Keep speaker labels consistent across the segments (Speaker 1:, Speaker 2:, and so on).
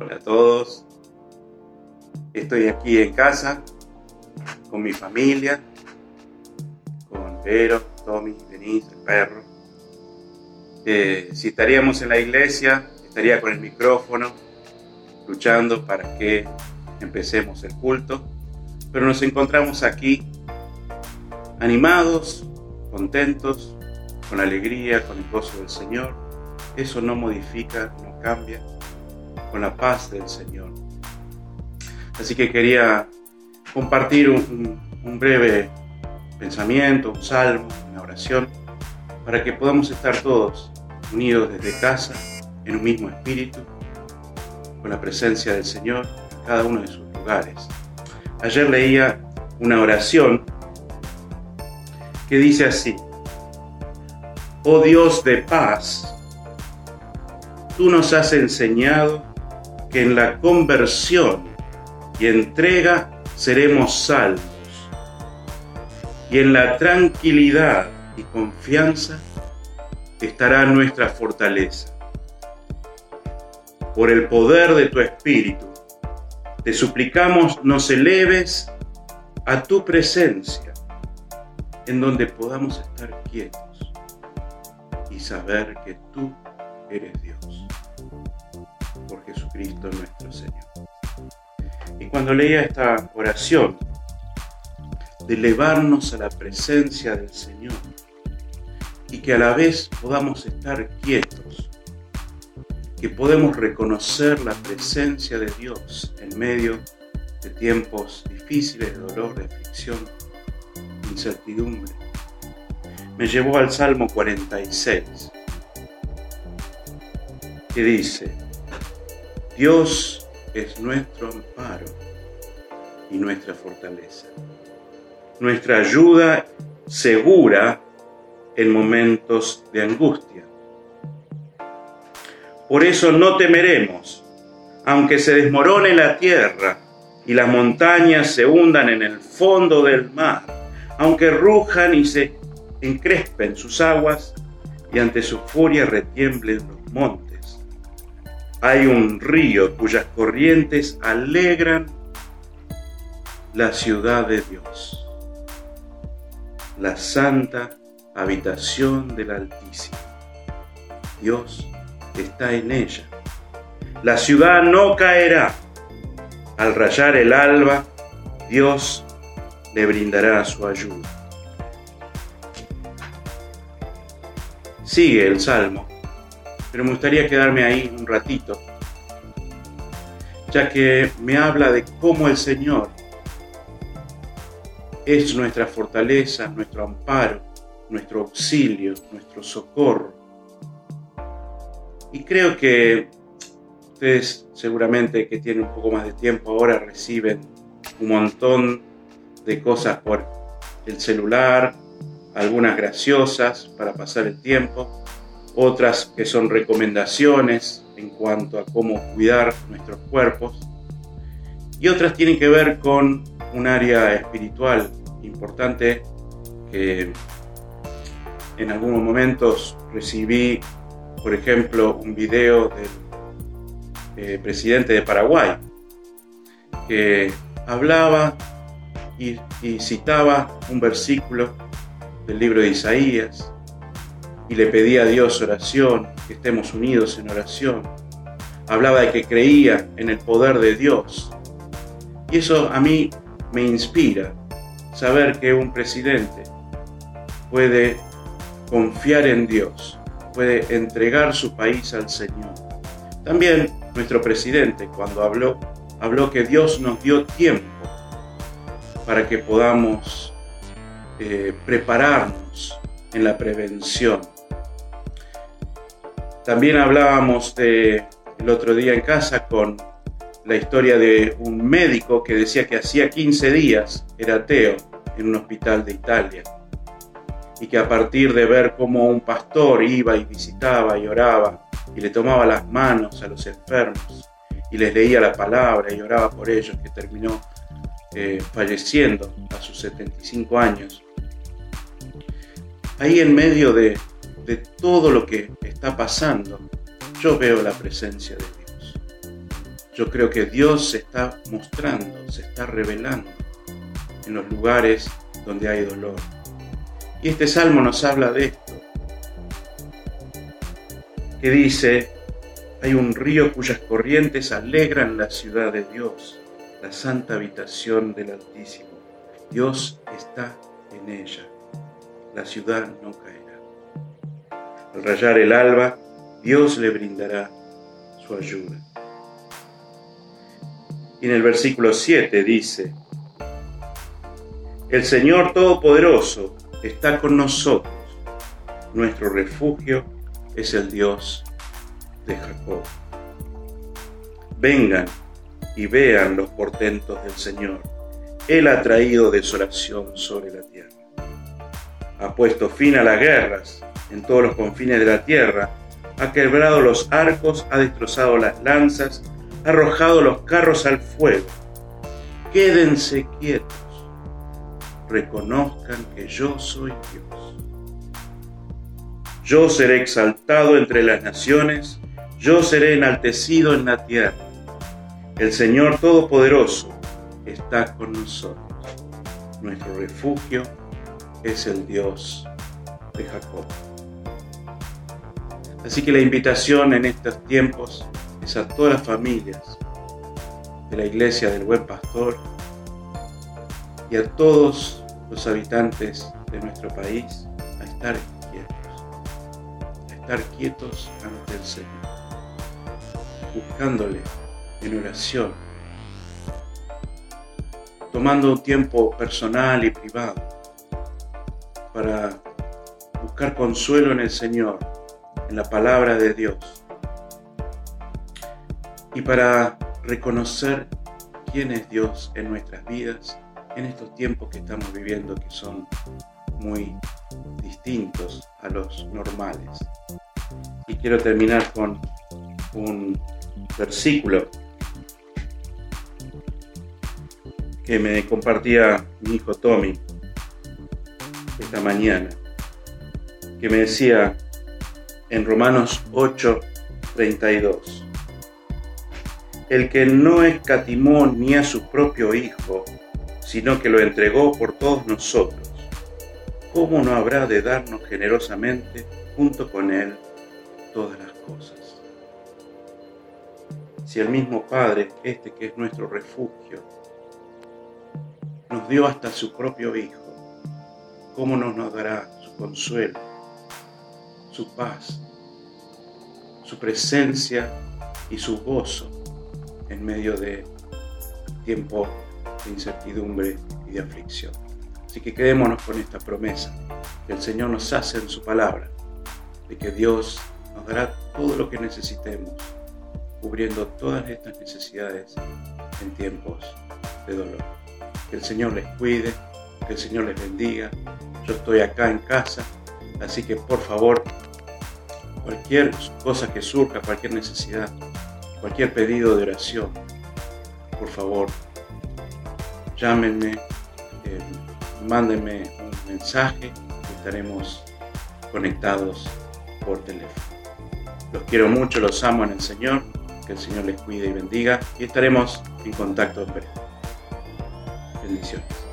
Speaker 1: Hola a todos. Estoy aquí en casa con mi familia, con Vero, Tommy, Denise, el perro. Eh, si estaríamos en la iglesia, estaría con el micrófono, luchando para que empecemos el culto. Pero nos encontramos aquí animados, contentos, con alegría, con el gozo del Señor. Eso no modifica, no cambia, con la paz del Señor. Así que quería compartir un, breve pensamiento, un salmo, una oración, para que podamos estar todos unidos desde casa, en un mismo espíritu, con la presencia del Señor en cada uno de sus lugares. Ayer leía una oración que dice así, Oh Dios de paz, tú nos has enseñado que en la conversión y entrega seremos salvos, y en la tranquilidad y confianza estará nuestra fortaleza. Por el poder de tu Espíritu, te suplicamos nos eleves a tu presencia, en donde podamos estar quietos y saber que tú eres Dios, por Jesucristo nuestro Señor. Y cuando leía esta oración, de elevarnos a la presencia del Señor y que a la vez podamos estar quietos, que podemos reconocer la presencia de Dios en medio de tiempos difíciles de dolor, de aflicción, incertidumbre. Me llevó al Salmo 46, que dice, Dios es nuestro amparo y nuestra fortaleza, nuestra ayuda segura en momentos de angustia. Por eso no temeremos, aunque se desmorone la tierra y las montañas se hundan en el fondo del mar, aunque rujan y se encrespen sus aguas y ante su furia retiemblen los montes hay un río cuyas corrientes alegran la ciudad de Dios, la santa habitación del Altísimo. Dios está en ella. La ciudad no caerá. Al rayar el alba, Dios le brindará su ayuda. Sigue el Salmo pero me gustaría quedarme ahí un ratito, ya que me habla de cómo el Señor es nuestra fortaleza, nuestro amparo, nuestro auxilio, nuestro socorro. Y creo que ustedes seguramente que tienen un poco más de tiempo ahora reciben un montón de cosas por el celular, algunas graciosas para pasar el tiempo, otras que son recomendaciones en cuanto a cómo cuidar nuestros cuerpos, y otras tienen que ver con un área espiritual importante que en algunos momentos recibí, por ejemplo, un video del eh, presidente de Paraguay, que hablaba y citaba un versículo del libro de Isaías, y le pedía a Dios oración, que estemos unidos en oración. Hablaba de que creía en el poder de Dios. Y eso a mí me inspira, saber que un presidente puede confiar en Dios, puede entregar su país al Señor. También nuestro presidente cuando habló, habló que Dios nos dio tiempo para que podamos eh, prepararnos en la prevención también hablábamos de, el otro día en casa con la historia de un médico que decía que hacía 15 días era ateo en un hospital de Italia y que a partir de ver cómo un pastor iba y visitaba y oraba y le tomaba las manos a los enfermos y les leía la palabra y oraba por ellos, que terminó eh, falleciendo a sus 75 años. Ahí en medio de, de todo lo que está pasando, yo veo la presencia de Dios. yo creo que Dios se está mostrando, se está revelando en los lugares donde hay dolor. Y este salmo nos habla de esto, que dice, hay un río cuyas corrientes alegran la ciudad de Dios, la santa habitación del Altísimo. Dios está en ella, la ciudad no caerá. Al rayar el alba, Dios le brindará su ayuda. Y en el versículo 7 dice, el Señor Todopoderoso está con nosotros. Nuestro refugio es el Dios de Jacob. Vengan y vean los portentos del Señor. Él ha traído desolación sobre la tierra. Ha puesto fin a las guerras en todos los confines de la tierra. Ha quebrado los arcos, ha destrozado las lanzas, ha arrojado los carros al fuego. Quédense quietos reconozcan que yo soy Dios. Yo seré exaltado entre las naciones, yo seré enaltecido en la tierra. El Señor Todopoderoso está con nosotros. Nuestro refugio es el Dios de Jacob. Así que la invitación en estos tiempos es a todas las familias de la iglesia del buen pastor y a todos los habitantes de nuestro país a estar quietos, a estar quietos ante el Señor, buscándole en oración, tomando un tiempo personal y privado para buscar consuelo en el Señor, en la palabra de Dios, y para reconocer quién es Dios en nuestras vidas en estos tiempos que estamos viviendo que son muy distintos a los normales. Y quiero terminar con un versículo que me compartía mi hijo Tommy esta mañana, que me decía en Romanos 8, 32, el que no escatimó ni a su propio hijo, sino que lo entregó por todos nosotros, ¿cómo no habrá de darnos generosamente junto con Él todas las cosas? Si el mismo Padre, este que es nuestro refugio, nos dio hasta su propio Hijo, ¿cómo no nos dará su consuelo, su paz, su presencia y su gozo en medio de tiempo de incertidumbre y de aflicción. Así que quedémonos con esta promesa que el Señor nos hace en su palabra, de que Dios nos dará todo lo que necesitemos, cubriendo todas estas necesidades en tiempos de dolor. Que el Señor les cuide, que el Señor les bendiga. Yo estoy acá en casa, así que por favor, cualquier cosa que surja, cualquier necesidad, cualquier pedido de oración, por favor, llámenme, eh, mándenme un mensaje, estaremos conectados por teléfono. Los quiero mucho, los amo en el Señor, que el Señor les cuide y bendiga y estaremos en contacto breve. Bendiciones.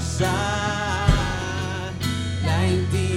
Speaker 2: side. 19